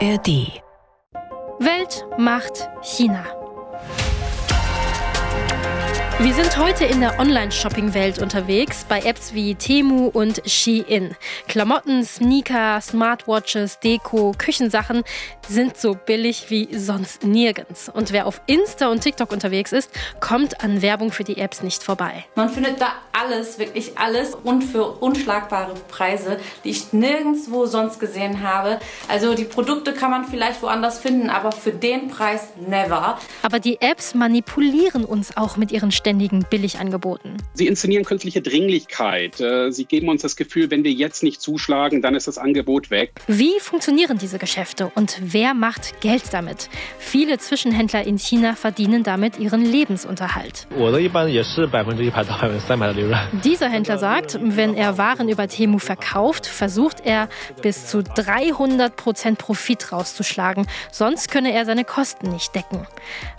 ARD. Welt macht China. Wir sind heute in der Online-Shopping-Welt unterwegs, bei Apps wie Temu und Shein. Klamotten, Sneaker, Smartwatches, Deko, Küchensachen sind so billig wie sonst nirgends. Und wer auf Insta und TikTok unterwegs ist, kommt an Werbung für die Apps nicht vorbei. Man findet da alles, wirklich alles und für unschlagbare Preise, die ich nirgendwo sonst gesehen habe. Also die Produkte kann man vielleicht woanders finden, aber für den Preis never. Aber die Apps manipulieren uns auch mit ihren ständigen Billigangeboten. Sie inszenieren künstliche Dringlichkeit. Äh, sie geben uns das Gefühl, wenn wir jetzt nicht zuschlagen, dann ist das Angebot weg. Wie funktionieren diese Geschäfte und wer macht Geld damit? Viele Zwischenhändler in China verdienen damit ihren Lebensunterhalt. Dieser Händler sagt, wenn er Waren über Temu verkauft, versucht er bis zu 300 Prozent Profit rauszuschlagen. Sonst könne er seine Kosten nicht decken.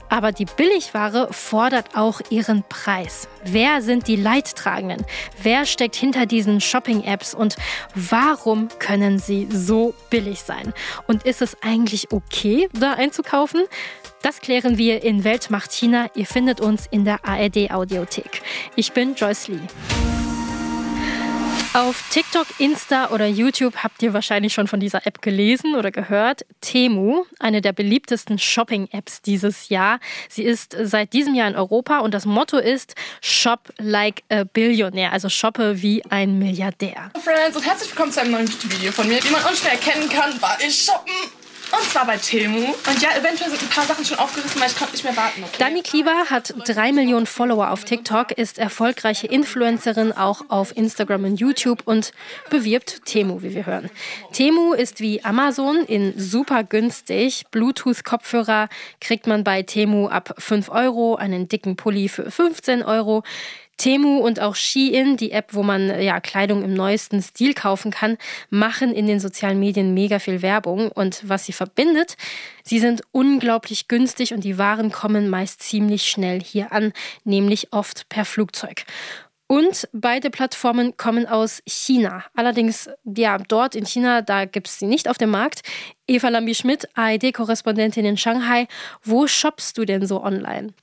Aber die Billigware fordert auch ihren Preis. Wer sind die Leidtragenden? Wer steckt hinter diesen Shopping-Apps und warum können sie so billig sein? Und ist es eigentlich okay, da einzukaufen? Das klären wir in Weltmacht China. Ihr findet uns in der ARD Audiothek. Ich bin Joyce Lee. Auf TikTok, Insta oder YouTube habt ihr wahrscheinlich schon von dieser App gelesen oder gehört. Temu, eine der beliebtesten Shopping-Apps dieses Jahr. Sie ist seit diesem Jahr in Europa und das Motto ist Shop like a Billionaire, also shoppe wie ein Milliardär. Friends und herzlich willkommen zu einem neuen Video von mir. Wie man unschwer erkennen kann, war ich shoppen. Und zwar bei Temu. Und ja, eventuell sind ein paar Sachen schon aufgerissen, weil ich konnte nicht mehr warten. Okay? Dani Klieber hat drei Millionen Follower auf TikTok, ist erfolgreiche Influencerin auch auf Instagram und YouTube und bewirbt Temu, wie wir hören. Temu ist wie Amazon in super günstig. Bluetooth-Kopfhörer kriegt man bei Temu ab 5 Euro, einen dicken Pulli für 15 Euro. Temu und auch Shein, die App, wo man ja Kleidung im neuesten Stil kaufen kann, machen in den sozialen Medien mega viel Werbung und was sie verbindet, sie sind unglaublich günstig und die Waren kommen meist ziemlich schnell hier an, nämlich oft per Flugzeug. Und beide Plattformen kommen aus China. Allerdings, ja, dort in China, da gibt es sie nicht auf dem Markt. Eva Lambi-Schmidt, ARD-Korrespondentin in Shanghai. Wo shoppst du denn so online?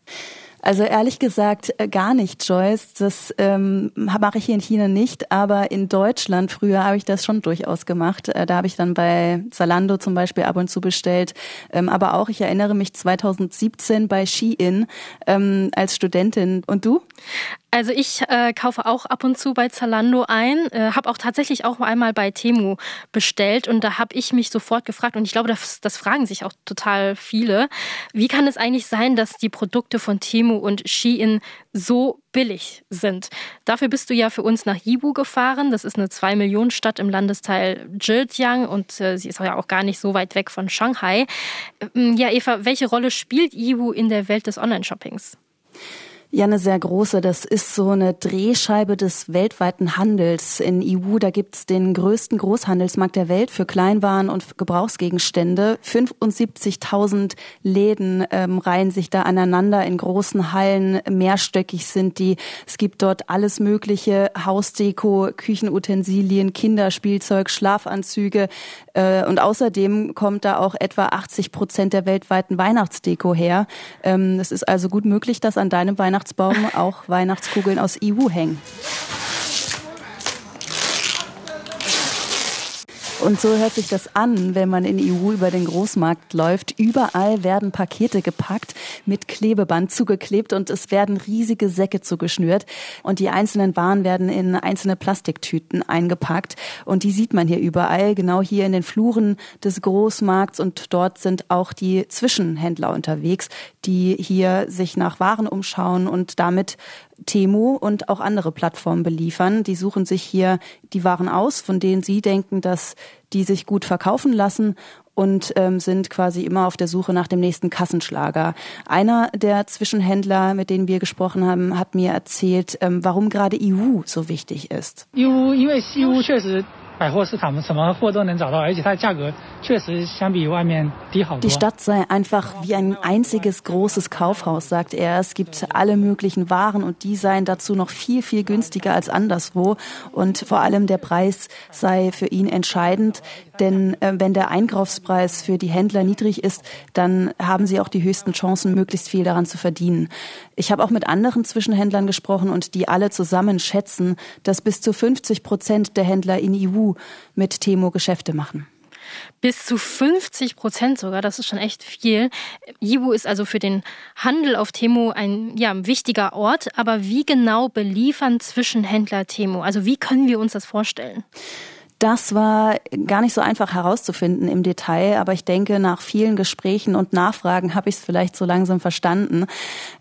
Also ehrlich gesagt äh, gar nicht, Joyce. Das ähm, mache ich hier in China nicht, aber in Deutschland früher habe ich das schon durchaus gemacht. Äh, da habe ich dann bei Zalando zum Beispiel ab und zu bestellt. Ähm, aber auch, ich erinnere mich 2017 bei Shein ähm, als Studentin. Und du? Also ich äh, kaufe auch ab und zu bei Zalando ein, äh, habe auch tatsächlich auch einmal bei Temu bestellt und da habe ich mich sofort gefragt und ich glaube, das, das fragen sich auch total viele, wie kann es eigentlich sein, dass die Produkte von Temu und Shein so billig sind? Dafür bist du ja für uns nach Yiwu gefahren, das ist eine 2 Millionen Stadt im Landesteil Zhejiang und äh, sie ist ja auch gar nicht so weit weg von Shanghai. Ähm, ja, Eva, welche Rolle spielt Yiwu in der Welt des Online-Shoppings? Ja, eine sehr große. Das ist so eine Drehscheibe des weltweiten Handels. In EU, da gibt's den größten Großhandelsmarkt der Welt für Kleinwaren und Gebrauchsgegenstände. 75.000 Läden ähm, reihen sich da aneinander in großen Hallen. Mehrstöckig sind die. Es gibt dort alles mögliche. Hausdeko, Küchenutensilien, Kinderspielzeug, Schlafanzüge. Äh, und außerdem kommt da auch etwa 80 Prozent der weltweiten Weihnachtsdeko her. Ähm, es ist also gut möglich, dass an deinem Weihnachtsbaum Weihnachtsbaum auch Weihnachtskugeln aus EU hängen. Und so hört sich das an, wenn man in EU über den Großmarkt läuft. Überall werden Pakete gepackt, mit Klebeband zugeklebt und es werden riesige Säcke zugeschnürt. Und die einzelnen Waren werden in einzelne Plastiktüten eingepackt. Und die sieht man hier überall, genau hier in den Fluren des Großmarkts. Und dort sind auch die Zwischenhändler unterwegs, die hier sich nach Waren umschauen und damit Temu und auch andere Plattformen beliefern. Die suchen sich hier die Waren aus, von denen sie denken, dass die sich gut verkaufen lassen und ähm, sind quasi immer auf der Suche nach dem nächsten Kassenschlager. Einer der Zwischenhändler, mit denen wir gesprochen haben, hat mir erzählt, ähm, warum gerade EU so wichtig ist. EU, 百货市场什么货都能找到，而且它的价格 Die Stadt sei einfach wie ein einziges großes Kaufhaus, sagt er. Es gibt alle möglichen Waren und die seien dazu noch viel, viel günstiger als anderswo. Und vor allem der Preis sei für ihn entscheidend. Denn äh, wenn der Einkaufspreis für die Händler niedrig ist, dann haben sie auch die höchsten Chancen, möglichst viel daran zu verdienen. Ich habe auch mit anderen Zwischenhändlern gesprochen und die alle zusammen schätzen, dass bis zu 50 Prozent der Händler in EU mit Temo Geschäfte machen. Bis zu 50 Prozent sogar, das ist schon echt viel. Yiwu ist also für den Handel auf Temo ein ja, wichtiger Ort. Aber wie genau beliefern Zwischenhändler Temo? Also wie können wir uns das vorstellen? Das war gar nicht so einfach herauszufinden im Detail, aber ich denke, nach vielen Gesprächen und Nachfragen habe ich es vielleicht so langsam verstanden.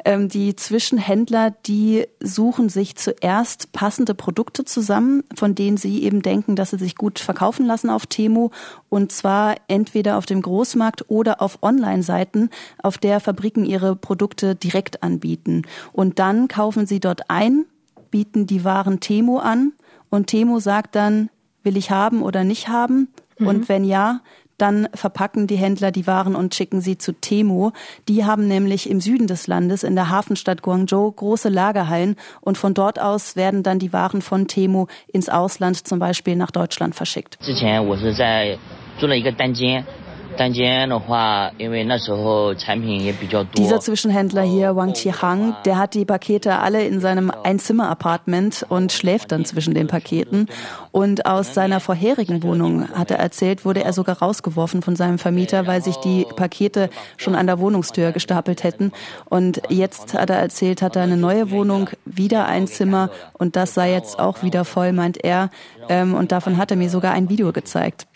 Ähm, die Zwischenhändler, die suchen sich zuerst passende Produkte zusammen, von denen sie eben denken, dass sie sich gut verkaufen lassen auf Temu und zwar entweder auf dem Großmarkt oder auf Online-Seiten, auf der Fabriken ihre Produkte direkt anbieten. Und dann kaufen sie dort ein, bieten die Waren Temu an und Temu sagt dann, will ich haben oder nicht haben? Mhm. Und wenn ja, dann verpacken die Händler die Waren und schicken sie zu Temo. Die haben nämlich im Süden des Landes, in der Hafenstadt Guangzhou, große Lagerhallen und von dort aus werden dann die Waren von Temo ins Ausland, zum Beispiel nach Deutschland, verschickt. Dieser Zwischenhändler hier, Wang Qihang, der hat die Pakete alle in seinem Einzimmer-Apartment und schläft dann zwischen den Paketen. Und aus seiner vorherigen Wohnung, hat er erzählt, wurde er sogar rausgeworfen von seinem Vermieter, weil sich die Pakete schon an der Wohnungstür gestapelt hätten. Und jetzt hat er erzählt, hat er eine neue Wohnung, wieder ein Zimmer und das sei jetzt auch wieder voll, meint er. Ähm, und davon hat er mir sogar ein Video gezeigt.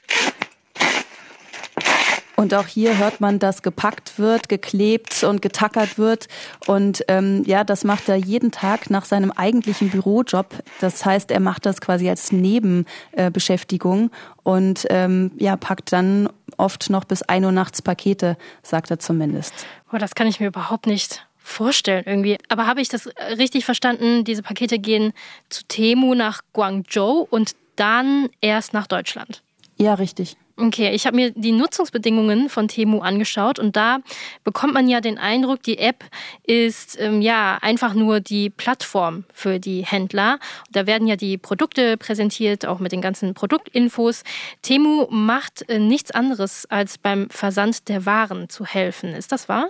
Und auch hier hört man, dass gepackt wird, geklebt und getackert wird. Und ähm, ja, das macht er jeden Tag nach seinem eigentlichen Bürojob. Das heißt, er macht das quasi als Nebenbeschäftigung und ähm, ja, packt dann oft noch bis ein Uhr nachts Pakete, sagt er zumindest. Boah, das kann ich mir überhaupt nicht vorstellen irgendwie. Aber habe ich das richtig verstanden? Diese Pakete gehen zu Temu nach Guangzhou und dann erst nach Deutschland. Ja, richtig. Okay, ich habe mir die Nutzungsbedingungen von Temu angeschaut und da bekommt man ja den Eindruck, die App ist ähm, ja einfach nur die Plattform für die Händler. Da werden ja die Produkte präsentiert, auch mit den ganzen Produktinfos. Temu macht äh, nichts anderes, als beim Versand der Waren zu helfen. Ist das wahr?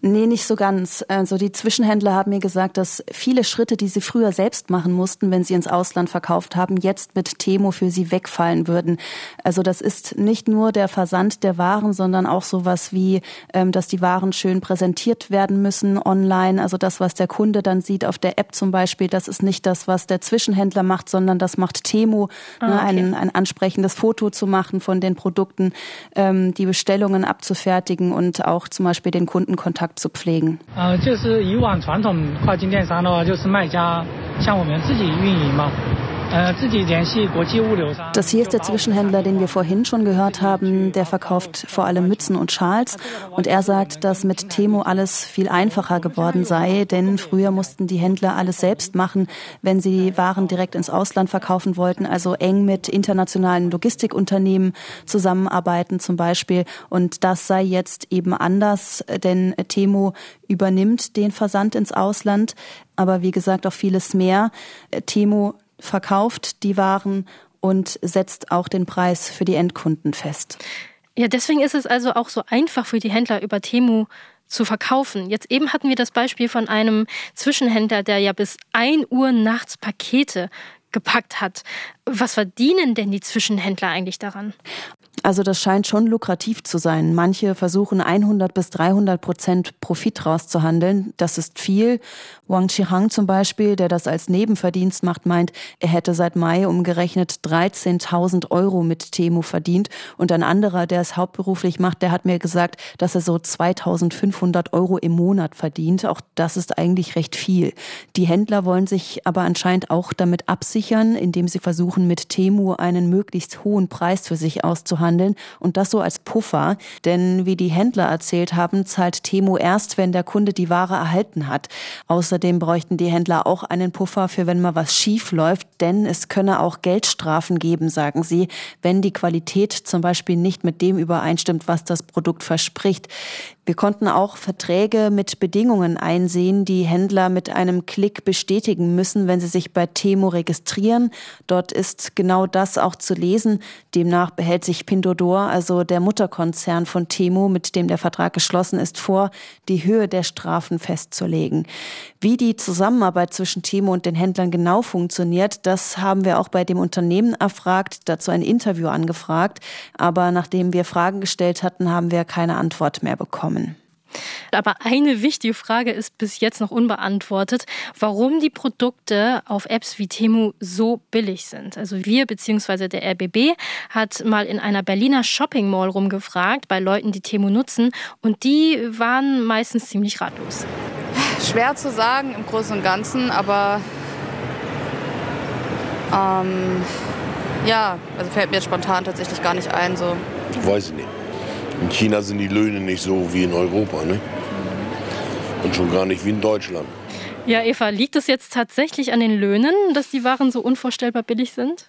Nee, nicht so ganz. Also die Zwischenhändler haben mir gesagt, dass viele Schritte, die sie früher selbst machen mussten, wenn sie ins Ausland verkauft haben, jetzt mit Temo für sie wegfallen würden. Also das ist nicht nur der Versand der Waren, sondern auch sowas wie, ähm, dass die Waren schön präsentiert werden müssen online. Also das, was der Kunde dann sieht auf der App zum Beispiel, das ist nicht das, was der Zwischenhändler macht, sondern das macht Temo, ah, ne, okay. ein, ein ansprechendes Foto zu machen von den Produkten, ähm, die Bestellungen abzufertigen und auch zum Beispiel den Kunden 嗯，就是以往传统跨境电商的话，就是卖家像我们自己运营嘛。Das hier ist der Zwischenhändler, den wir vorhin schon gehört haben. Der verkauft vor allem Mützen und Schals. Und er sagt, dass mit Temo alles viel einfacher geworden sei, denn früher mussten die Händler alles selbst machen, wenn sie Waren direkt ins Ausland verkaufen wollten, also eng mit internationalen Logistikunternehmen zusammenarbeiten zum Beispiel. Und das sei jetzt eben anders, denn Temo übernimmt den Versand ins Ausland, aber wie gesagt auch vieles mehr. Temo verkauft die Waren und setzt auch den Preis für die Endkunden fest. Ja, deswegen ist es also auch so einfach für die Händler über Temu zu verkaufen. Jetzt eben hatten wir das Beispiel von einem Zwischenhändler, der ja bis 1 Uhr nachts Pakete gepackt hat. Was verdienen denn die Zwischenhändler eigentlich daran? Also das scheint schon lukrativ zu sein. Manche versuchen 100 bis 300 Prozent Profit rauszuhandeln. Das ist viel. Wang Qihang zum Beispiel, der das als Nebenverdienst macht, meint, er hätte seit Mai umgerechnet 13.000 Euro mit Temu verdient. Und ein anderer, der es hauptberuflich macht, der hat mir gesagt, dass er so 2.500 Euro im Monat verdient. Auch das ist eigentlich recht viel. Die Händler wollen sich aber anscheinend auch damit absichern, indem sie versuchen, mit Temu einen möglichst hohen Preis für sich auszuhandeln behandeln und das so als Puffer. Denn wie die Händler erzählt haben, zahlt Temo erst, wenn der Kunde die Ware erhalten hat. Außerdem bräuchten die Händler auch einen Puffer für wenn mal was schief läuft, denn es könne auch Geldstrafen geben, sagen sie, wenn die Qualität zum Beispiel nicht mit dem übereinstimmt, was das Produkt verspricht. Wir konnten auch Verträge mit Bedingungen einsehen, die Händler mit einem Klick bestätigen müssen, wenn sie sich bei Temo registrieren. Dort ist genau das auch zu lesen. Demnach behält sich Pindodor, also der Mutterkonzern von Temo, mit dem der Vertrag geschlossen ist, vor, die Höhe der Strafen festzulegen. Wie die Zusammenarbeit zwischen Temo und den Händlern genau funktioniert, das haben wir auch bei dem Unternehmen erfragt, dazu ein Interview angefragt. Aber nachdem wir Fragen gestellt hatten, haben wir keine Antwort mehr bekommen. Aber eine wichtige Frage ist bis jetzt noch unbeantwortet, warum die Produkte auf Apps wie Temu so billig sind. Also wir bzw. der RBB hat mal in einer Berliner Shopping Mall rumgefragt bei Leuten, die Temu nutzen und die waren meistens ziemlich ratlos. Schwer zu sagen im Großen und Ganzen, aber ähm, ja, also fällt mir jetzt spontan tatsächlich gar nicht ein. So. Weiß ich nicht. In China sind die Löhne nicht so wie in Europa. Ne? Und schon gar nicht wie in Deutschland. Ja, Eva, liegt es jetzt tatsächlich an den Löhnen, dass die Waren so unvorstellbar billig sind?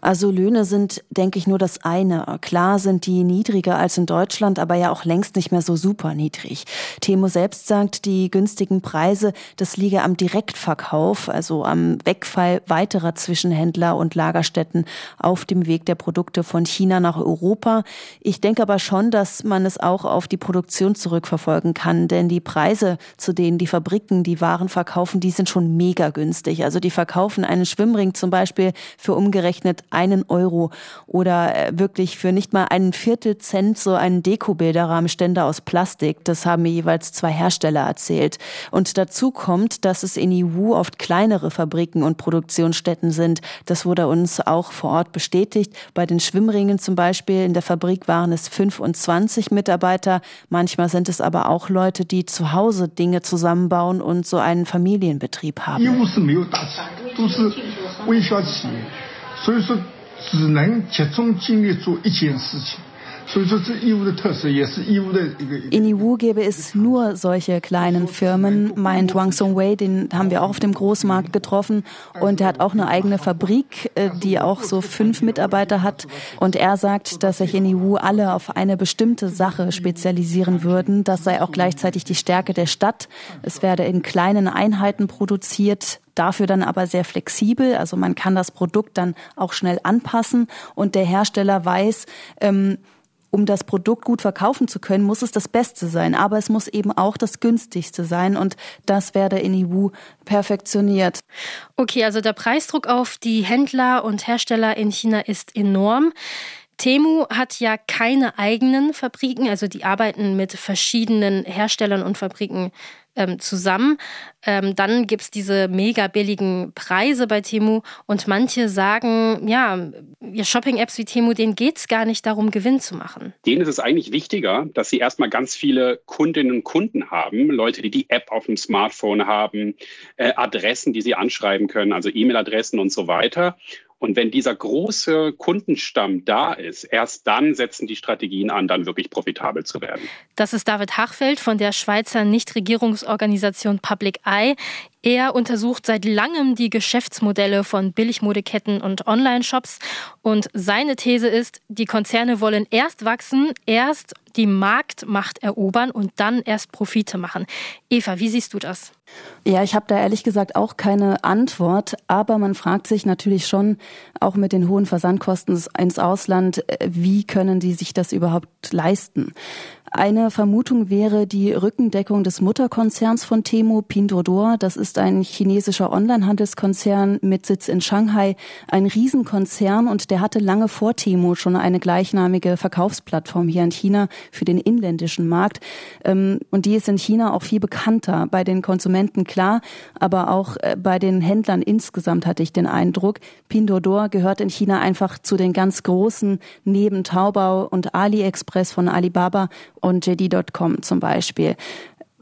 Also Löhne sind, denke ich, nur das eine. Klar sind die niedriger als in Deutschland, aber ja auch längst nicht mehr so super niedrig. Temo selbst sagt, die günstigen Preise, das liege am Direktverkauf, also am Wegfall weiterer Zwischenhändler und Lagerstätten auf dem Weg der Produkte von China nach Europa. Ich denke aber schon, dass man es auch auf die Produktion zurückverfolgen kann, denn die Preise, zu denen die Fabriken die Waren verkaufen, die sind schon mega günstig. Also die verkaufen einen Schwimmring zum Beispiel für umgerechnet einen Euro oder äh, wirklich für nicht mal einen Viertel Cent so einen Dekobilderrahmenständer aus Plastik. Das haben mir jeweils zwei Hersteller erzählt. Und dazu kommt, dass es in EU oft kleinere Fabriken und Produktionsstätten sind. Das wurde uns auch vor Ort bestätigt. Bei den Schwimmringen zum Beispiel in der Fabrik waren es 25 Mitarbeiter. Manchmal sind es aber auch Leute, die zu Hause Dinge zusammenbauen und so einen Familienbetrieb haben. 所以说，只能集中精力做一件事情。In EU gäbe es nur solche kleinen Firmen, meint Wang Song-wei, den haben wir auch auf dem Großmarkt getroffen und er hat auch eine eigene Fabrik, äh, die auch so fünf Mitarbeiter hat und er sagt, dass sich in EU alle auf eine bestimmte Sache spezialisieren würden. Das sei auch gleichzeitig die Stärke der Stadt. Es werde in kleinen Einheiten produziert, dafür dann aber sehr flexibel. Also man kann das Produkt dann auch schnell anpassen und der Hersteller weiß, ähm, um das Produkt gut verkaufen zu können, muss es das Beste sein. Aber es muss eben auch das günstigste sein. Und das werde in EU perfektioniert. Okay, also der Preisdruck auf die Händler und Hersteller in China ist enorm. Temu hat ja keine eigenen Fabriken, also die arbeiten mit verschiedenen Herstellern und Fabriken ähm, zusammen. Ähm, dann gibt es diese mega billigen Preise bei Temu und manche sagen, ja, Shopping-Apps wie Temu, denen geht es gar nicht darum, Gewinn zu machen. Denen ist es eigentlich wichtiger, dass sie erstmal ganz viele Kundinnen und Kunden haben, Leute, die die App auf dem Smartphone haben, äh, Adressen, die sie anschreiben können, also E-Mail-Adressen und so weiter. Und wenn dieser große Kundenstamm da ist, erst dann setzen die Strategien an, dann wirklich profitabel zu werden. Das ist David Hachfeld von der Schweizer Nichtregierungsorganisation Public Eye. Er untersucht seit langem die Geschäftsmodelle von Billigmodeketten und Online-Shops. Und seine These ist, die Konzerne wollen erst wachsen, erst die Marktmacht erobern und dann erst Profite machen. Eva, wie siehst du das? Ja, ich habe da ehrlich gesagt auch keine Antwort, aber man fragt sich natürlich schon, auch mit den hohen Versandkosten ins Ausland, äh, wie können die sich das überhaupt leisten? Eine Vermutung wäre die Rückendeckung des Mutterkonzerns von Temu, Pinduoduo. Das ist ein chinesischer Onlinehandelskonzern mit Sitz in Shanghai, ein Riesenkonzern und der hatte lange vor Temu schon eine gleichnamige Verkaufsplattform hier in China für den inländischen Markt. Ähm, und die ist in China auch viel bekannter bei den Konsumenten klar, aber auch äh, bei den Händlern insgesamt hatte ich den Eindruck, Pinduoduo gehört in China einfach zu den ganz großen neben Taobao und AliExpress von Alibaba und JD.com zum Beispiel.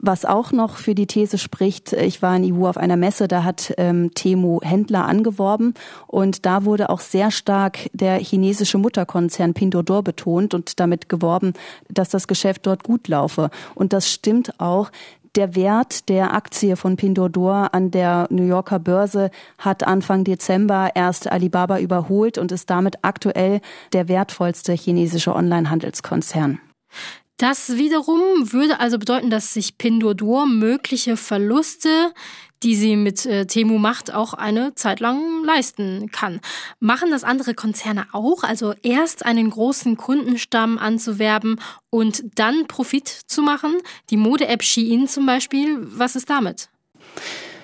Was auch noch für die These spricht, ich war in EU auf einer Messe, da hat ähm, Temu Händler angeworben und da wurde auch sehr stark der chinesische Mutterkonzern Pinduoduo betont und damit geworben, dass das Geschäft dort gut laufe. Und das stimmt auch. Der Wert der Aktie von Pinduoduo an der New Yorker Börse hat Anfang Dezember erst Alibaba überholt und ist damit aktuell der wertvollste chinesische Onlinehandelskonzern. Das wiederum würde also bedeuten, dass sich Pinduoduo mögliche Verluste, die sie mit äh, Temu macht, auch eine Zeit lang leisten kann. Machen das andere Konzerne auch? Also erst einen großen Kundenstamm anzuwerben und dann Profit zu machen? Die Mode-App Shein zum Beispiel, was ist damit?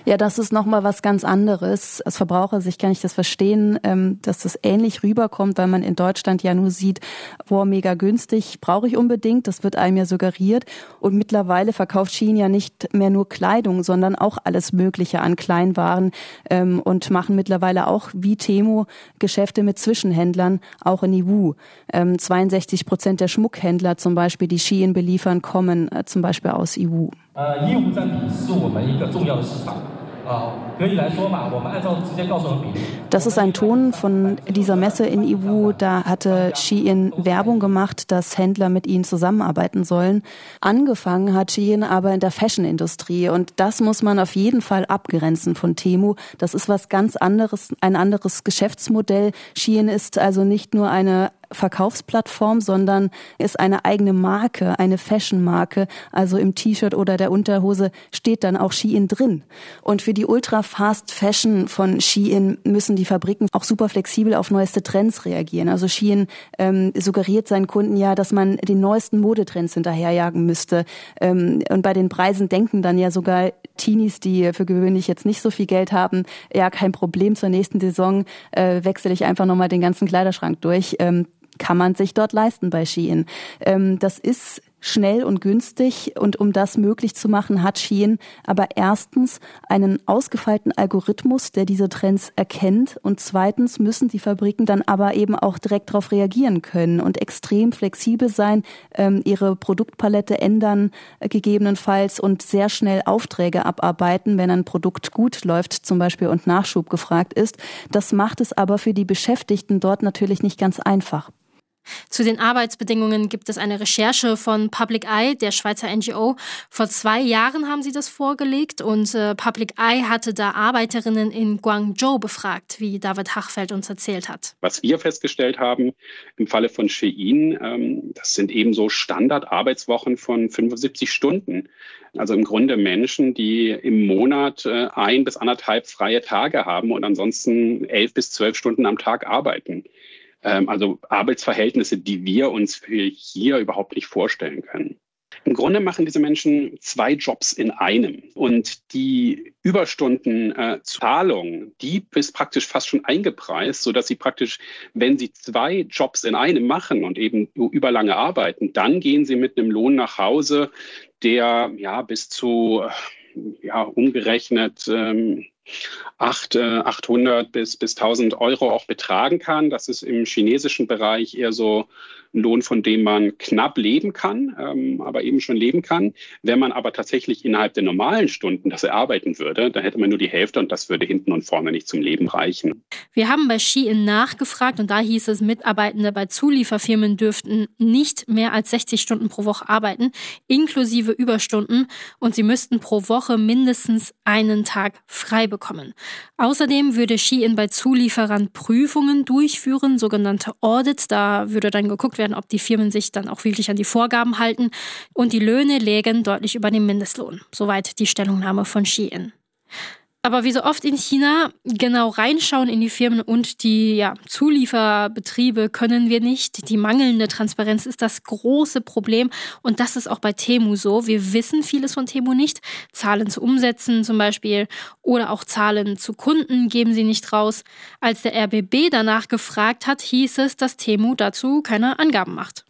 Ja, das ist nochmal was ganz anderes. Als Verbrauchersicht kann ich das verstehen, ähm, dass das ähnlich rüberkommt, weil man in Deutschland ja nur sieht, boah, mega günstig, brauche ich unbedingt, das wird einem ja suggeriert. Und mittlerweile verkauft Shein ja nicht mehr nur Kleidung, sondern auch alles Mögliche an Kleinwaren ähm, und machen mittlerweile auch wie Temo Geschäfte mit Zwischenhändlern, auch in EU. 62 ähm, Prozent der Schmuckhändler zum Beispiel, die Shein beliefern, kommen äh, zum Beispiel aus EU. 呃，业务占比是我们一个重要的市场。 Das ist ein Ton von dieser Messe in Iwu. Da hatte Shein Werbung gemacht, dass Händler mit ihnen zusammenarbeiten sollen. Angefangen hat Shein aber in der Fashion-Industrie und das muss man auf jeden Fall abgrenzen von Temu. Das ist was ganz anderes, ein anderes Geschäftsmodell. Shein ist also nicht nur eine Verkaufsplattform, sondern ist eine eigene Marke, eine Fashion-Marke. Also im T-Shirt oder der Unterhose steht dann auch Shein drin. Und für die Ultra Fast Fashion von Shein müssen die Fabriken auch super flexibel auf neueste Trends reagieren. Also Shein ähm, suggeriert seinen Kunden ja, dass man den neuesten Modetrends hinterherjagen müsste. Ähm, und bei den Preisen denken dann ja sogar Teenies, die für gewöhnlich jetzt nicht so viel Geld haben, ja kein Problem zur nächsten Saison äh, wechsle ich einfach nochmal den ganzen Kleiderschrank durch. Ähm, kann man sich dort leisten bei Shein. Ähm, das ist schnell und günstig. Und um das möglich zu machen, hat Shein aber erstens einen ausgefeilten Algorithmus, der diese Trends erkennt. Und zweitens müssen die Fabriken dann aber eben auch direkt darauf reagieren können und extrem flexibel sein, ähm, ihre Produktpalette ändern äh, gegebenenfalls und sehr schnell Aufträge abarbeiten, wenn ein Produkt gut läuft zum Beispiel und Nachschub gefragt ist. Das macht es aber für die Beschäftigten dort natürlich nicht ganz einfach. Zu den Arbeitsbedingungen gibt es eine Recherche von Public Eye, der Schweizer NGO. Vor zwei Jahren haben sie das vorgelegt und äh, Public Eye hatte da Arbeiterinnen in Guangzhou befragt, wie David Hachfeld uns erzählt hat. Was wir festgestellt haben im Falle von Shein, ähm, das sind eben so Standardarbeitswochen von 75 Stunden. Also im Grunde Menschen, die im Monat äh, ein bis anderthalb freie Tage haben und ansonsten elf bis zwölf Stunden am Tag arbeiten. Ähm, also Arbeitsverhältnisse, die wir uns hier überhaupt nicht vorstellen können. Im Grunde machen diese Menschen zwei Jobs in einem. Und die Überstundenzahlung, äh, die ist praktisch fast schon eingepreist, sodass sie praktisch, wenn sie zwei Jobs in einem machen und eben überlange arbeiten, dann gehen sie mit einem Lohn nach Hause, der ja bis zu, ja, umgerechnet, ähm, 8, 800 bis, bis 1000 Euro auch betragen kann. Das ist im chinesischen Bereich eher so ein Lohn, von dem man knapp leben kann, ähm, aber eben schon leben kann. Wenn man aber tatsächlich innerhalb der normalen Stunden das erarbeiten würde, dann hätte man nur die Hälfte und das würde hinten und vorne nicht zum Leben reichen. Wir haben bei Shein nachgefragt und da hieß es, Mitarbeitende bei Zulieferfirmen dürften nicht mehr als 60 Stunden pro Woche arbeiten, inklusive Überstunden und sie müssten pro Woche mindestens einen Tag frei bekommen. Außerdem würde Shein bei Zulieferern Prüfungen durchführen, sogenannte Audits. Da würde dann geguckt werden, werden, ob die Firmen sich dann auch wirklich an die Vorgaben halten. Und die Löhne lägen deutlich über dem Mindestlohn. Soweit die Stellungnahme von Shein. Aber wie so oft in China, genau reinschauen in die Firmen und die ja, Zulieferbetriebe können wir nicht. Die mangelnde Transparenz ist das große Problem und das ist auch bei Temu so. Wir wissen vieles von Temu nicht. Zahlen zu Umsätzen zum Beispiel oder auch Zahlen zu Kunden geben sie nicht raus. Als der RBB danach gefragt hat, hieß es, dass Temu dazu keine Angaben macht.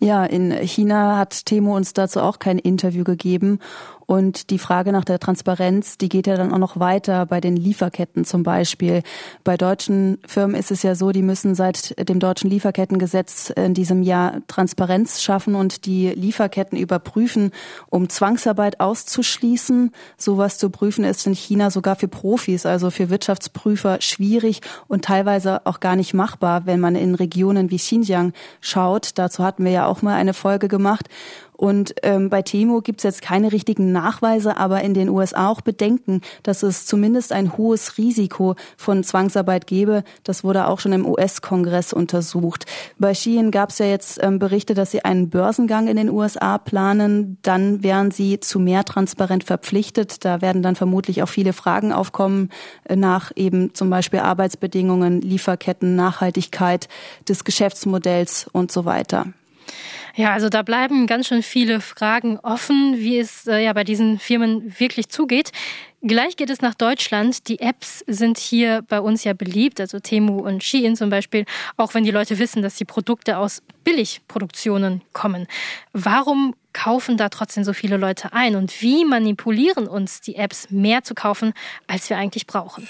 Ja, in China hat Temo uns dazu auch kein Interview gegeben. Und die Frage nach der Transparenz, die geht ja dann auch noch weiter bei den Lieferketten zum Beispiel. Bei deutschen Firmen ist es ja so, die müssen seit dem deutschen Lieferkettengesetz in diesem Jahr Transparenz schaffen und die Lieferketten überprüfen, um Zwangsarbeit auszuschließen. Sowas zu prüfen ist in China sogar für Profis, also für Wirtschaftsprüfer schwierig und teilweise auch gar nicht machbar, wenn man in Regionen wie Xinjiang schaut. Dazu hatten wir ja auch mal eine Folge gemacht. Und ähm, bei Temo gibt es jetzt keine richtigen Nachweise, aber in den USA auch Bedenken, dass es zumindest ein hohes Risiko von Zwangsarbeit gäbe. Das wurde auch schon im US-Kongress untersucht. Bei Shein gab es ja jetzt ähm, Berichte, dass sie einen Börsengang in den USA planen. Dann wären sie zu mehr transparent verpflichtet. Da werden dann vermutlich auch viele Fragen aufkommen äh, nach eben zum Beispiel Arbeitsbedingungen, Lieferketten, Nachhaltigkeit des Geschäftsmodells und so weiter. Ja, also da bleiben ganz schön viele Fragen offen, wie es äh, ja bei diesen Firmen wirklich zugeht. Gleich geht es nach Deutschland. Die Apps sind hier bei uns ja beliebt, also Temu und Shein zum Beispiel, auch wenn die Leute wissen, dass die Produkte aus Billigproduktionen kommen. Warum kaufen da trotzdem so viele Leute ein und wie manipulieren uns die Apps mehr zu kaufen, als wir eigentlich brauchen?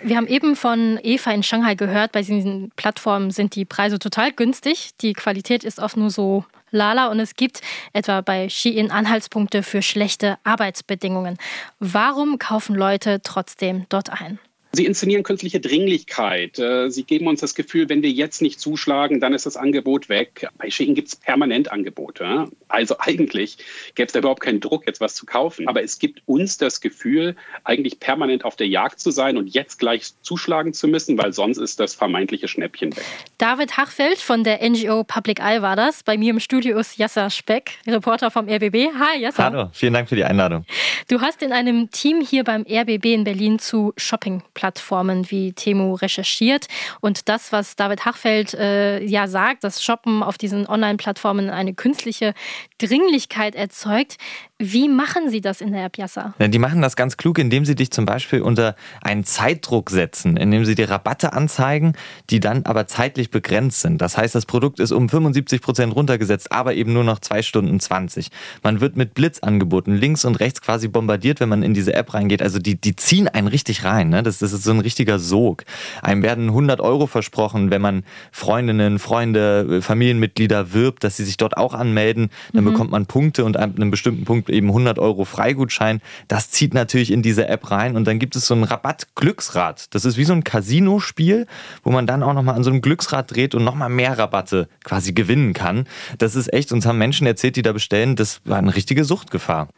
Wir haben eben von Eva in Shanghai gehört, bei diesen Plattformen sind die Preise total günstig. Die Qualität ist oft nur so lala und es gibt etwa bei Shein Anhaltspunkte für schlechte Arbeitsbedingungen. Warum kaufen Leute trotzdem dort ein? Sie inszenieren künstliche Dringlichkeit. Äh, Sie geben uns das Gefühl, wenn wir jetzt nicht zuschlagen, dann ist das Angebot weg. Bei Shein gibt es permanent Angebote. Also eigentlich gäbe es da überhaupt keinen Druck, jetzt was zu kaufen. Aber es gibt uns das Gefühl, eigentlich permanent auf der Jagd zu sein und jetzt gleich zuschlagen zu müssen, weil sonst ist das vermeintliche Schnäppchen weg. David Hachfeld von der NGO Public Eye war das. Bei mir im Studio ist Jassa Speck, Reporter vom RBB. Hi, Jassa. Hallo, vielen Dank für die Einladung. Du hast in einem Team hier beim RBB in Berlin zu Shopping Plattformen wie Temu recherchiert. Und das, was David Hachfeld äh, ja sagt, dass Shoppen auf diesen Online-Plattformen eine künstliche Dringlichkeit erzeugt. Wie machen Sie das in der App Yassa? Die machen das ganz klug, indem sie dich zum Beispiel unter einen Zeitdruck setzen, indem sie dir Rabatte anzeigen, die dann aber zeitlich begrenzt sind. Das heißt, das Produkt ist um 75 Prozent runtergesetzt, aber eben nur noch zwei Stunden 20. Man wird mit Blitzangeboten links und rechts quasi bombardiert, wenn man in diese App reingeht. Also die, die ziehen einen richtig rein. Ne? Das, das ist so ein richtiger Sog. Einem werden 100 Euro versprochen, wenn man Freundinnen, Freunde, Familienmitglieder wirbt, dass sie sich dort auch anmelden. Dann mhm. bekommt man Punkte und ab einem bestimmten Punkt eben 100 Euro Freigutschein. Das zieht natürlich in diese App rein und dann gibt es so ein Rabatt-Glücksrad. Das ist wie so ein Casino-Spiel, wo man dann auch nochmal an so einem Glücksrad dreht und nochmal mehr Rabatte quasi gewinnen kann. Das ist echt, uns haben Menschen erzählt, die da bestellen, das war eine richtige Suchtgefahr.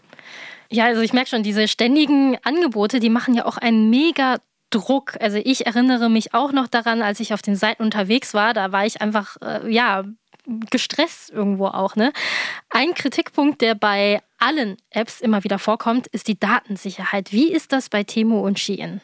Ja, also ich merke schon, diese ständigen Angebote, die machen ja auch einen mega Druck. Also ich erinnere mich auch noch daran, als ich auf den Seiten unterwegs war, da war ich einfach, äh, ja, gestresst irgendwo auch. Ne? Ein Kritikpunkt, der bei allen Apps immer wieder vorkommt, ist die Datensicherheit. Wie ist das bei Temu und Shein?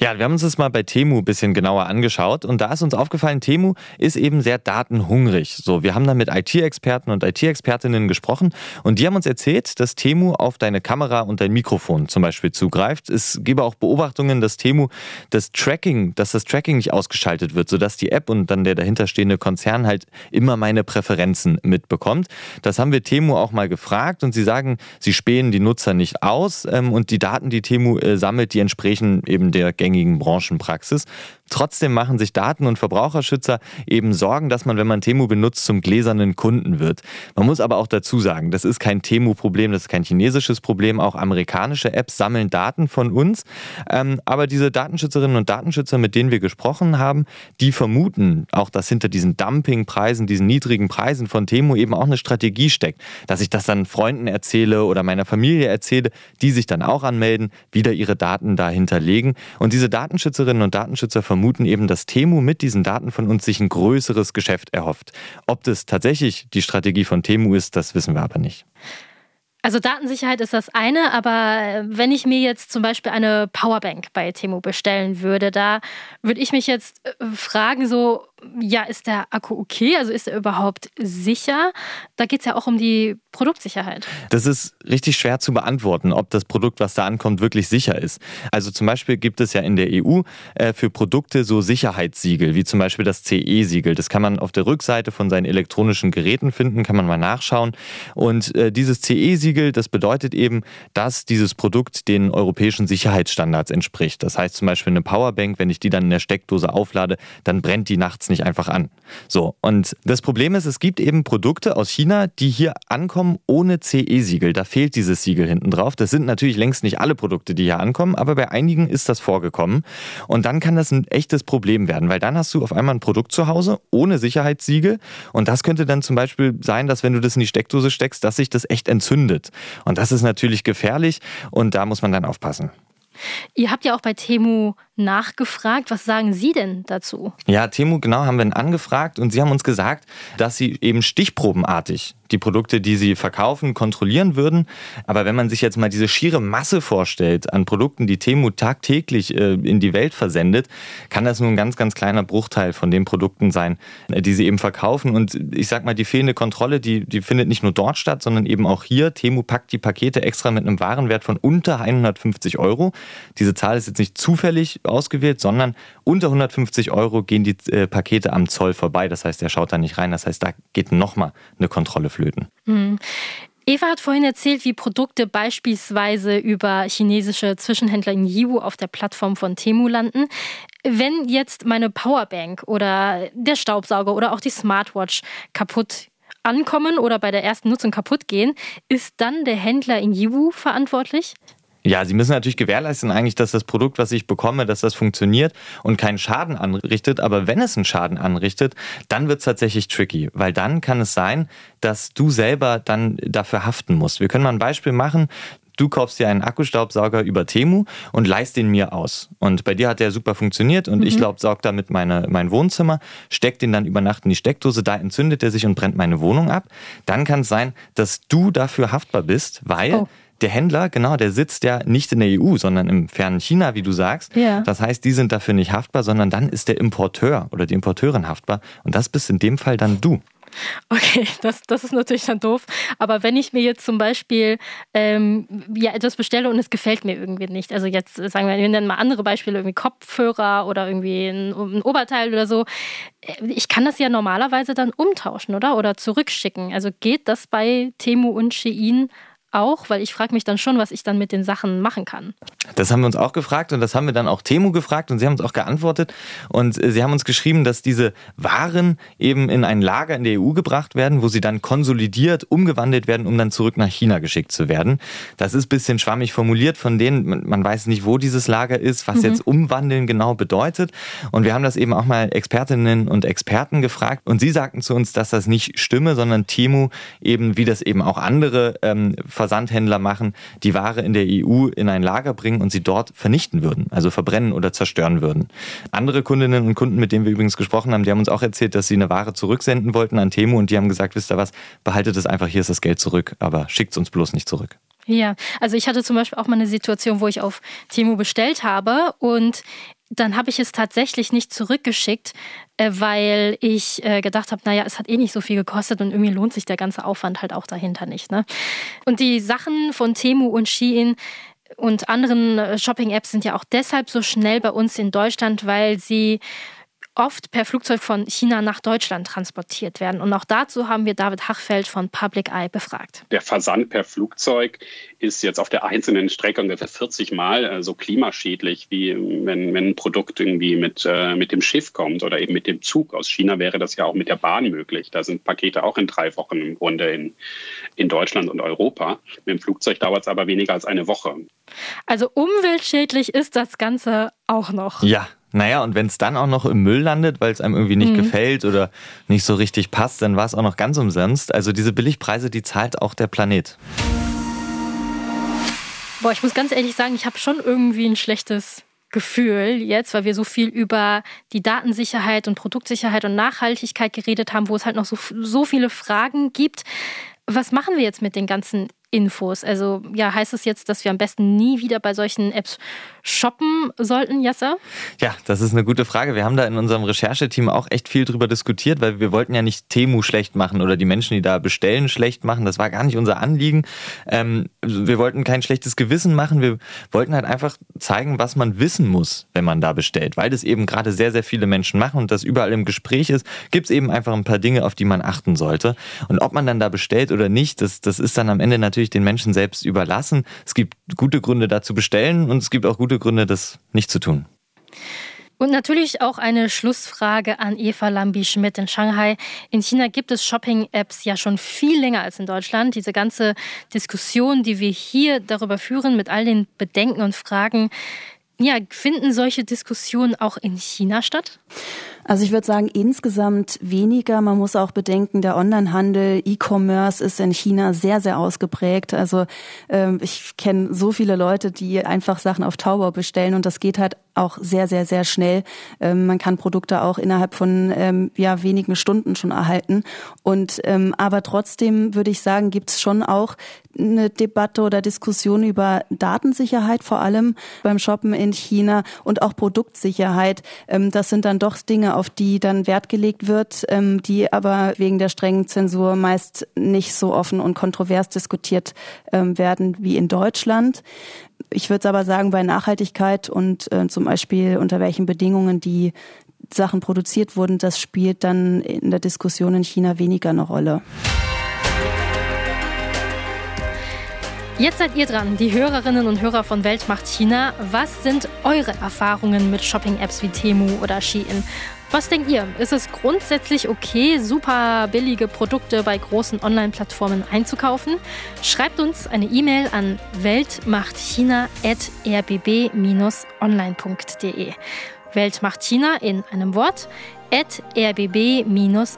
Ja, wir haben uns das mal bei Temu ein bisschen genauer angeschaut und da ist uns aufgefallen, Temu ist eben sehr datenhungrig. So, wir haben da mit IT-Experten und IT-Expertinnen gesprochen und die haben uns erzählt, dass Temu auf deine Kamera und dein Mikrofon zum Beispiel zugreift. Es gebe auch Beobachtungen, dass Temu das Tracking, dass das Tracking nicht ausgeschaltet wird, sodass die App und dann der dahinterstehende Konzern halt immer meine Präferenzen mitbekommt. Das haben wir Temu auch mal gefragt und sie sagen, sie spähen die Nutzer nicht aus ähm, und die Daten, die Temu äh, sammelt, die entsprechen eben der gängigen Branchenpraxis. Trotzdem machen sich Daten- und Verbraucherschützer eben Sorgen, dass man, wenn man Temu benutzt, zum gläsernen Kunden wird. Man muss aber auch dazu sagen, das ist kein Temu-Problem, das ist kein chinesisches Problem. Auch amerikanische Apps sammeln Daten von uns. Ähm, aber diese Datenschützerinnen und Datenschützer, mit denen wir gesprochen haben, die vermuten auch, dass hinter diesen Dumpingpreisen, diesen niedrigen Preisen von Temu eben auch eine Strategie steckt. Dass ich das dann Freunden erzähle oder meiner Familie erzähle, die sich dann auch anmelden, wieder ihre Daten da hinterlegen. Und diese Datenschützerinnen und Datenschützer vermuten, vermuten eben, dass Temu mit diesen Daten von uns sich ein größeres Geschäft erhofft. Ob das tatsächlich die Strategie von Temu ist, das wissen wir aber nicht. Also Datensicherheit ist das eine, aber wenn ich mir jetzt zum Beispiel eine Powerbank bei Temu bestellen würde, da würde ich mich jetzt äh, fragen, so ja, ist der Akku okay? Also ist er überhaupt sicher? Da geht es ja auch um die Produktsicherheit. Das ist richtig schwer zu beantworten, ob das Produkt, was da ankommt, wirklich sicher ist. Also zum Beispiel gibt es ja in der EU äh, für Produkte so Sicherheitssiegel, wie zum Beispiel das CE-Siegel. Das kann man auf der Rückseite von seinen elektronischen Geräten finden, kann man mal nachschauen. Und äh, dieses CE-Siegel, das bedeutet eben, dass dieses Produkt den europäischen Sicherheitsstandards entspricht. Das heißt zum Beispiel eine Powerbank, wenn ich die dann in der Steckdose auflade, dann brennt die nachts nicht einfach an. So, und das Problem ist, es gibt eben Produkte aus China, die hier ankommen ohne CE-Siegel. Da fehlt dieses Siegel hinten drauf. Das sind natürlich längst nicht alle Produkte, die hier ankommen, aber bei einigen ist das vorgekommen. Und dann kann das ein echtes Problem werden, weil dann hast du auf einmal ein Produkt zu Hause ohne Sicherheitssiegel. Und das könnte dann zum Beispiel sein, dass wenn du das in die Steckdose steckst, dass sich das echt entzündet. Und das ist natürlich gefährlich und da muss man dann aufpassen. Ihr habt ja auch bei Temu nachgefragt. Was sagen Sie denn dazu? Ja, Temu, genau, haben wir angefragt und Sie haben uns gesagt, dass Sie eben stichprobenartig die Produkte, die Sie verkaufen, kontrollieren würden. Aber wenn man sich jetzt mal diese schiere Masse vorstellt an Produkten, die Temu tagtäglich äh, in die Welt versendet, kann das nur ein ganz, ganz kleiner Bruchteil von den Produkten sein, äh, die Sie eben verkaufen. Und ich sag mal, die fehlende Kontrolle, die, die findet nicht nur dort statt, sondern eben auch hier. Temu packt die Pakete extra mit einem Warenwert von unter 150 Euro. Diese Zahl ist jetzt nicht zufällig ausgewählt, sondern unter 150 Euro gehen die äh, Pakete am Zoll vorbei. Das heißt, er schaut da nicht rein. Das heißt, da geht nochmal eine Kontrolle flöten. Mhm. Eva hat vorhin erzählt, wie Produkte beispielsweise über chinesische Zwischenhändler in Yiwu auf der Plattform von Temu landen. Wenn jetzt meine Powerbank oder der Staubsauger oder auch die Smartwatch kaputt ankommen oder bei der ersten Nutzung kaputt gehen, ist dann der Händler in Yiwu verantwortlich? Ja, Sie müssen natürlich gewährleisten eigentlich, dass das Produkt, was ich bekomme, dass das funktioniert und keinen Schaden anrichtet. Aber wenn es einen Schaden anrichtet, dann wird es tatsächlich tricky, weil dann kann es sein, dass du selber dann dafür haften musst. Wir können mal ein Beispiel machen. Du kaufst dir einen Akkustaubsauger über Temu und leist den mir aus. Und bei dir hat der super funktioniert und mhm. ich glaube, saug damit meine, mein Wohnzimmer, steck den dann über Nacht in die Steckdose, da entzündet er sich und brennt meine Wohnung ab. Dann kann es sein, dass du dafür haftbar bist, weil oh der Händler, genau, der sitzt ja nicht in der EU, sondern im fernen China, wie du sagst. Ja. Das heißt, die sind dafür nicht haftbar, sondern dann ist der Importeur oder die Importeurin haftbar. Und das bist in dem Fall dann du. Okay, das, das ist natürlich dann doof. Aber wenn ich mir jetzt zum Beispiel ähm, ja, etwas bestelle und es gefällt mir irgendwie nicht, also jetzt sagen wir, wir nennen mal andere Beispiele, irgendwie Kopfhörer oder irgendwie ein, ein Oberteil oder so, äh, ich kann das ja normalerweise dann umtauschen, oder? Oder zurückschicken. Also geht das bei Temu und Shein auch, weil ich frage mich dann schon, was ich dann mit den Sachen machen kann. Das haben wir uns auch gefragt und das haben wir dann auch Temu gefragt und sie haben uns auch geantwortet und äh, sie haben uns geschrieben, dass diese Waren eben in ein Lager in der EU gebracht werden, wo sie dann konsolidiert, umgewandelt werden, um dann zurück nach China geschickt zu werden. Das ist ein bisschen schwammig formuliert von denen, man weiß nicht, wo dieses Lager ist, was mhm. jetzt umwandeln genau bedeutet und wir haben das eben auch mal Expertinnen und Experten gefragt und sie sagten zu uns, dass das nicht stimme, sondern Temu eben, wie das eben auch andere ähm, Versandhändler machen, die Ware in der EU in ein Lager bringen und sie dort vernichten würden, also verbrennen oder zerstören würden. Andere Kundinnen und Kunden, mit denen wir übrigens gesprochen haben, die haben uns auch erzählt, dass sie eine Ware zurücksenden wollten an Temu und die haben gesagt, wisst ihr was, behaltet es einfach, hier ist das Geld zurück, aber schickt es uns bloß nicht zurück. Ja, also ich hatte zum Beispiel auch mal eine Situation, wo ich auf Temu bestellt habe und dann habe ich es tatsächlich nicht zurückgeschickt, äh, weil ich äh, gedacht habe, naja, es hat eh nicht so viel gekostet und irgendwie lohnt sich der ganze Aufwand halt auch dahinter nicht. Ne? Und die Sachen von Temu und Shein und anderen äh, Shopping-Apps sind ja auch deshalb so schnell bei uns in Deutschland, weil sie oft per Flugzeug von China nach Deutschland transportiert werden. Und auch dazu haben wir David Hachfeld von Public Eye befragt. Der Versand per Flugzeug ist jetzt auf der einzelnen Strecke ungefähr 40 Mal äh, so klimaschädlich, wie wenn, wenn ein Produkt irgendwie mit, äh, mit dem Schiff kommt oder eben mit dem Zug. Aus China wäre das ja auch mit der Bahn möglich. Da sind Pakete auch in drei Wochen im Grunde in, in Deutschland und Europa. Mit dem Flugzeug dauert es aber weniger als eine Woche. Also umweltschädlich ist das Ganze auch noch. Ja, naja, und wenn es dann auch noch im Müll landet, weil es einem irgendwie nicht mhm. gefällt oder nicht so richtig passt, dann war es auch noch ganz umsonst. Also diese Billigpreise, die zahlt auch der Planet. Boah, ich muss ganz ehrlich sagen, ich habe schon irgendwie ein schlechtes Gefühl jetzt, weil wir so viel über die Datensicherheit und Produktsicherheit und Nachhaltigkeit geredet haben, wo es halt noch so, so viele Fragen gibt. Was machen wir jetzt mit den ganzen Infos. Also ja, heißt es jetzt, dass wir am besten nie wieder bei solchen Apps shoppen sollten, Jassa? Ja, das ist eine gute Frage. Wir haben da in unserem Rechercheteam auch echt viel drüber diskutiert, weil wir wollten ja nicht Temu schlecht machen oder die Menschen, die da bestellen, schlecht machen. Das war gar nicht unser Anliegen. Ähm, wir wollten kein schlechtes Gewissen machen. Wir wollten halt einfach zeigen, was man wissen muss, wenn man da bestellt. Weil das eben gerade sehr, sehr viele Menschen machen und das überall im Gespräch ist, gibt es eben einfach ein paar Dinge, auf die man achten sollte. Und ob man dann da bestellt oder nicht, das, das ist dann am Ende natürlich den Menschen selbst überlassen. Es gibt gute Gründe da zu bestellen und es gibt auch gute Gründe, das nicht zu tun. Und natürlich auch eine Schlussfrage an Eva Lambi-Schmidt in Shanghai. In China gibt es Shopping-Apps ja schon viel länger als in Deutschland. Diese ganze Diskussion, die wir hier darüber führen, mit all den Bedenken und Fragen, ja, finden solche Diskussionen auch in China statt? Also ich würde sagen, insgesamt weniger. Man muss auch bedenken, der Onlinehandel, E-Commerce ist in China sehr, sehr ausgeprägt. Also ähm, ich kenne so viele Leute, die einfach Sachen auf Taobao bestellen und das geht halt auch sehr, sehr, sehr schnell. Ähm, man kann Produkte auch innerhalb von ähm, ja, wenigen Stunden schon erhalten. Und ähm, aber trotzdem würde ich sagen, gibt es schon auch eine Debatte oder Diskussion über Datensicherheit, vor allem beim Shoppen in China und auch Produktsicherheit. Ähm, das sind dann doch Dinge, auf die dann Wert gelegt wird, ähm, die aber wegen der strengen Zensur meist nicht so offen und kontrovers diskutiert ähm, werden wie in Deutschland. Ich würde aber sagen, bei Nachhaltigkeit und äh, zum Beispiel unter welchen Bedingungen die Sachen produziert wurden, das spielt dann in der Diskussion in China weniger eine Rolle. Jetzt seid ihr dran, die Hörerinnen und Hörer von Weltmacht China. Was sind eure Erfahrungen mit Shopping-Apps wie Temu oder Shein? Was denkt ihr? Ist es grundsätzlich okay, super billige Produkte bei großen Online-Plattformen einzukaufen? Schreibt uns eine E-Mail an weltmachtchina.rbb-online.de. Weltmacht China in einem Wort at rbb-online.de.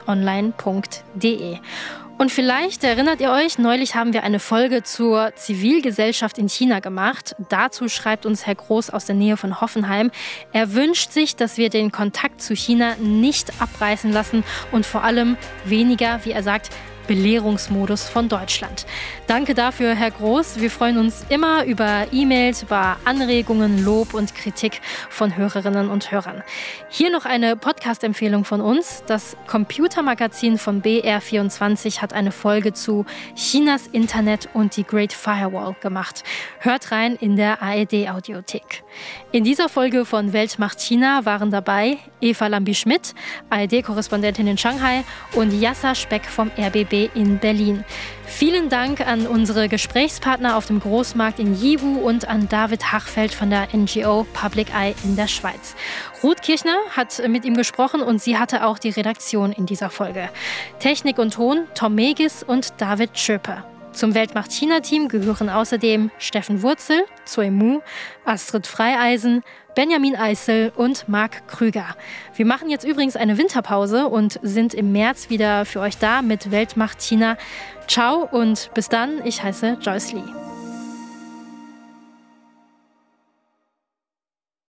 Und vielleicht erinnert ihr euch, neulich haben wir eine Folge zur Zivilgesellschaft in China gemacht. Dazu schreibt uns Herr Groß aus der Nähe von Hoffenheim. Er wünscht sich, dass wir den Kontakt zu China nicht abreißen lassen und vor allem weniger, wie er sagt, Belehrungsmodus von Deutschland. Danke dafür, Herr Groß. Wir freuen uns immer über E-Mails, über Anregungen, Lob und Kritik von Hörerinnen und Hörern. Hier noch eine Podcast-Empfehlung von uns. Das Computermagazin von BR24 hat eine Folge zu Chinas Internet und die Great Firewall gemacht. Hört rein in der ARD-Audiothek. In dieser Folge von Weltmacht China waren dabei Eva Lambi-Schmidt, ARD-Korrespondentin in Shanghai und Yassa Speck vom RBB in Berlin. Vielen Dank an unsere Gesprächspartner auf dem Großmarkt in Jibu und an David Hachfeld von der NGO Public Eye in der Schweiz. Ruth Kirchner hat mit ihm gesprochen und sie hatte auch die Redaktion in dieser Folge. Technik und Ton Tom Megis und David Schöper. Zum Weltmacht-China-Team gehören außerdem Steffen Wurzel, Zoe Mu, Astrid Freieisen, Benjamin Eisel und Marc Krüger. Wir machen jetzt übrigens eine Winterpause und sind im März wieder für euch da mit Weltmacht China. Ciao und bis dann, ich heiße Joyce Lee.